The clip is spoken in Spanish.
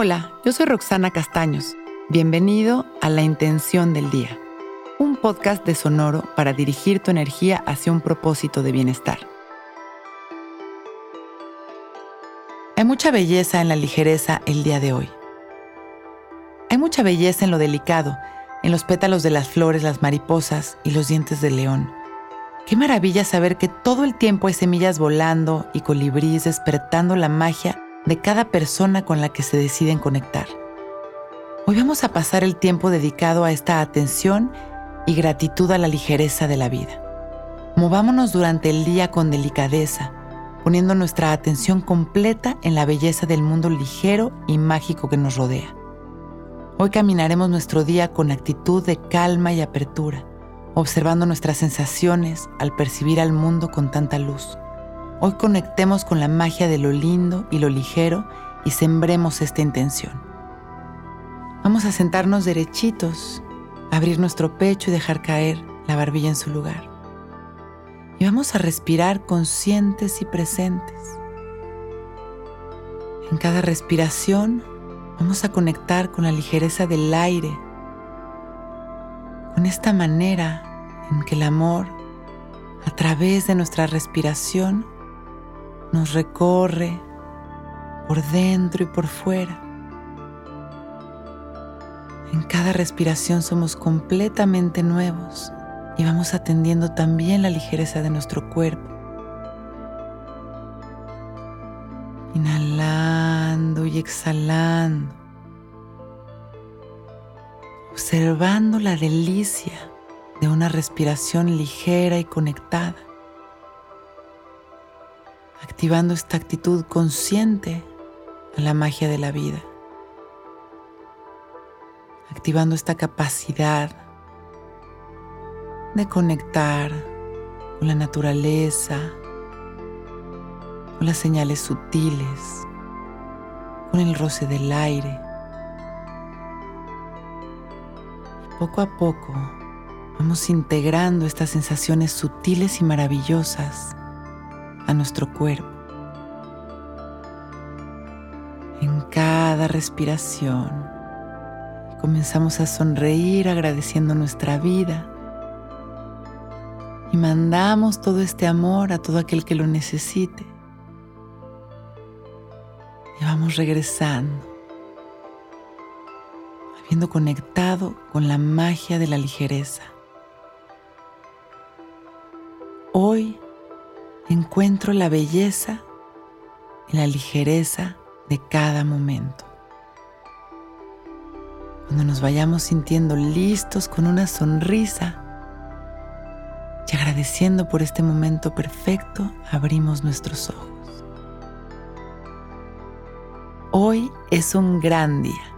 Hola, yo soy Roxana Castaños. Bienvenido a La Intención del Día, un podcast de Sonoro para dirigir tu energía hacia un propósito de bienestar. Hay mucha belleza en la ligereza el día de hoy. Hay mucha belleza en lo delicado, en los pétalos de las flores, las mariposas y los dientes del león. Qué maravilla saber que todo el tiempo hay semillas volando y colibríes despertando la magia de cada persona con la que se deciden conectar. Hoy vamos a pasar el tiempo dedicado a esta atención y gratitud a la ligereza de la vida. Movámonos durante el día con delicadeza, poniendo nuestra atención completa en la belleza del mundo ligero y mágico que nos rodea. Hoy caminaremos nuestro día con actitud de calma y apertura observando nuestras sensaciones al percibir al mundo con tanta luz. Hoy conectemos con la magia de lo lindo y lo ligero y sembremos esta intención. Vamos a sentarnos derechitos, abrir nuestro pecho y dejar caer la barbilla en su lugar. Y vamos a respirar conscientes y presentes. En cada respiración vamos a conectar con la ligereza del aire. Con esta manera en que el amor, a través de nuestra respiración, nos recorre por dentro y por fuera. En cada respiración somos completamente nuevos y vamos atendiendo también la ligereza de nuestro cuerpo. Inhalando y exhalando. Observando la delicia de una respiración ligera y conectada, activando esta actitud consciente a la magia de la vida, activando esta capacidad de conectar con la naturaleza, con las señales sutiles, con el roce del aire. Poco a poco Vamos integrando estas sensaciones sutiles y maravillosas a nuestro cuerpo. En cada respiración comenzamos a sonreír agradeciendo nuestra vida y mandamos todo este amor a todo aquel que lo necesite. Y vamos regresando, habiendo conectado con la magia de la ligereza. Hoy encuentro la belleza y la ligereza de cada momento. Cuando nos vayamos sintiendo listos con una sonrisa y agradeciendo por este momento perfecto, abrimos nuestros ojos. Hoy es un gran día.